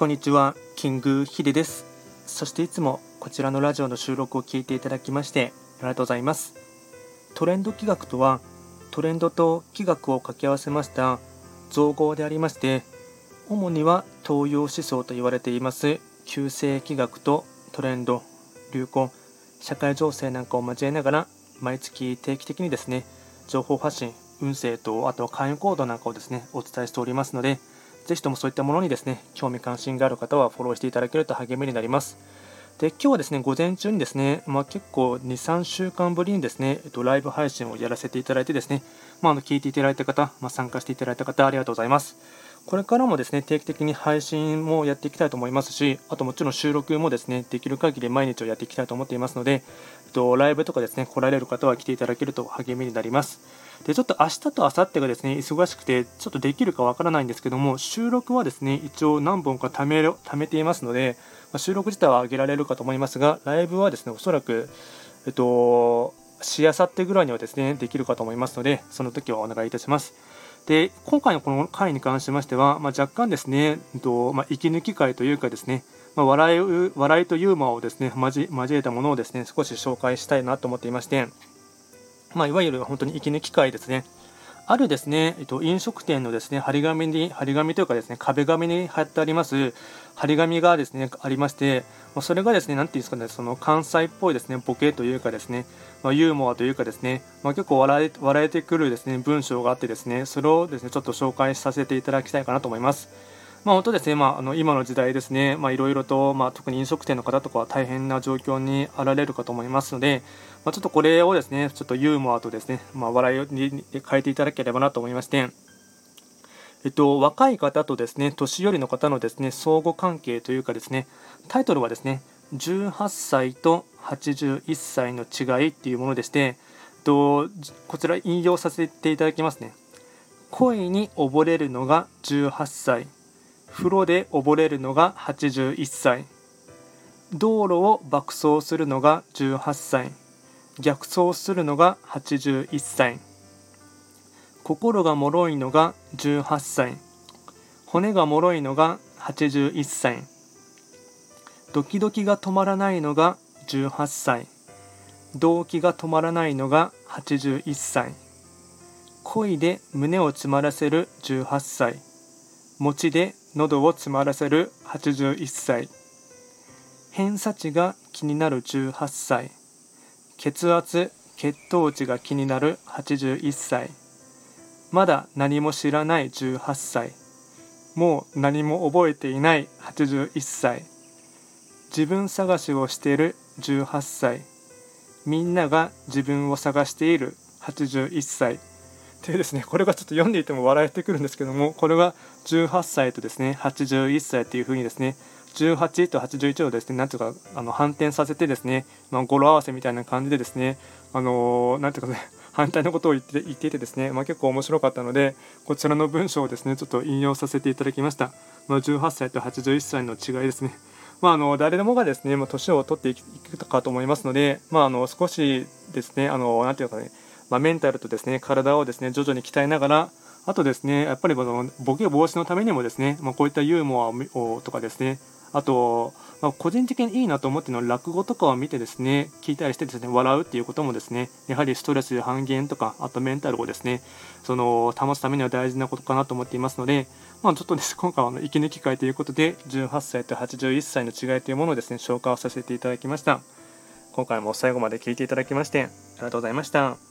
こんにちは、キングヒデです。そしていつもこちらのラジオの収録を聞いていただきましてありがとうございます。トレンド企画とは、トレンドと企画を掛け合わせました造語でありまして、主には東洋思想と言われています旧世企画とトレンド、流行、社会情勢なんかを交えながら毎月定期的にですね、情報発信、運勢とあと会員コードなんかをですね、お伝えしておりますので、ぜひともそういったものにですね、興味関心がある方はフォローしていただけると励みになります。で、今日はですね、午前中にですね、まあ、結構2、3週間ぶりにですね、えっと、ライブ配信をやらせていただいてですね、まあ、あの聞いていただいた方、まあ、参加していただいた方、ありがとうございます。これからもですね、定期的に配信もやっていきたいと思いますし、あともちろん収録もですね、できる限り毎日をやっていきたいと思っていますので、えっと、ライブとかですね、来られる方は来ていただけると励みになります。で、ちょっと明日と明後日がですね、忙しくて、ちょっとできるかわからないんですけども、収録はですね、一応何本か貯める貯めていますので、まあ、収録自体は上げられるかと思いますが、ライブはですね、おそらく、えっと、しあさってぐらいにはですね、できるかと思いますので、その時はお願いいたします。で、今回のこの回に関しましては、まあ、若干ですね、えっとまあ、息抜き会というかですね、まあ、笑い笑いとユーモアをですね交えたものをですね少し紹介したいなと思っていまして、まあ、いわゆる本当に息抜き会ですね。あるですね、えっと、飲食店のですね、張り紙に、張り紙というかですね、壁紙に貼ってあります、張り紙がですね、ありまして、まそれがですね、なんていうんですかね、その関西っぽいですね、ボケというかですね、まあ、ユーモアというかですね、まあ、結構笑え笑えてくるですね、文章があってですね、それをですね、ちょっと紹介させていただきたいかなと思います。まあ、本当ですね、まあ、あの今の時代ですね、いろいろと、まあ、特に飲食店の方とかは大変な状況にあられるかと思いますので、まあ、ちょっとこれをですね、ちょっとユーモアとですね、まあ、笑いに変えていただければなと思いまして、えっと、若い方とですね、年寄りの方のですね、相互関係というかですね、タイトルはですね、18歳と81歳の違いっていうものでして、とこちら引用させていただきますね。恋に溺れるのが18歳。風呂で溺れるのが81歳。道路を爆走するのが18歳。逆走するのが81歳。心が脆いのが18歳。骨が脆いのが81歳。ドキドキが止まらないのが18歳。動機が止まらないのが81歳。恋で胸を詰まらせる18歳。餅で喉を詰まらせる81歳。偏差値が気になる18歳。血圧血糖値が気になる81歳。まだ何も知らない18歳。もう何も覚えていない81歳。自分探しをしている18歳。みんなが自分を探している81歳。でですねこれがちょっと読んでいても笑えてくるんですけどもこれが18歳とですね81歳というふうにですね18と81をですねなんていうかあの反転させてですね、まあ、語呂合わせみたいな感じでですねあのなんていうかね 反対のことを言って言っていてですね、まあ、結構面白かったのでこちらの文章をですねちょっと引用させていただきました、まあ、18歳と81歳の違いですね。まあ、あの誰でもがですね、まあ、年を取っていくかと思いますので、まあ、あの少しですね、あのなんていうかね、まあ、メンタルとですね体をですね徐々に鍛えながらあとですねやっぱりボケ防止のためにもですね、まあ、こういったユーモアをとかですねあと、まあ、個人的にいいなと思っての落語とかを見てですね聞いたりしてですね笑うっていうこともですねやはりストレス半減とかあとメンタルをですねその保つためには大事なことかなと思っていますので、まあ、ちょっとです今回は息抜き会ということで18歳と81歳の違いというものをですね紹介をさせていただきました今回も最後まで聞いていただきましてありがとうございました。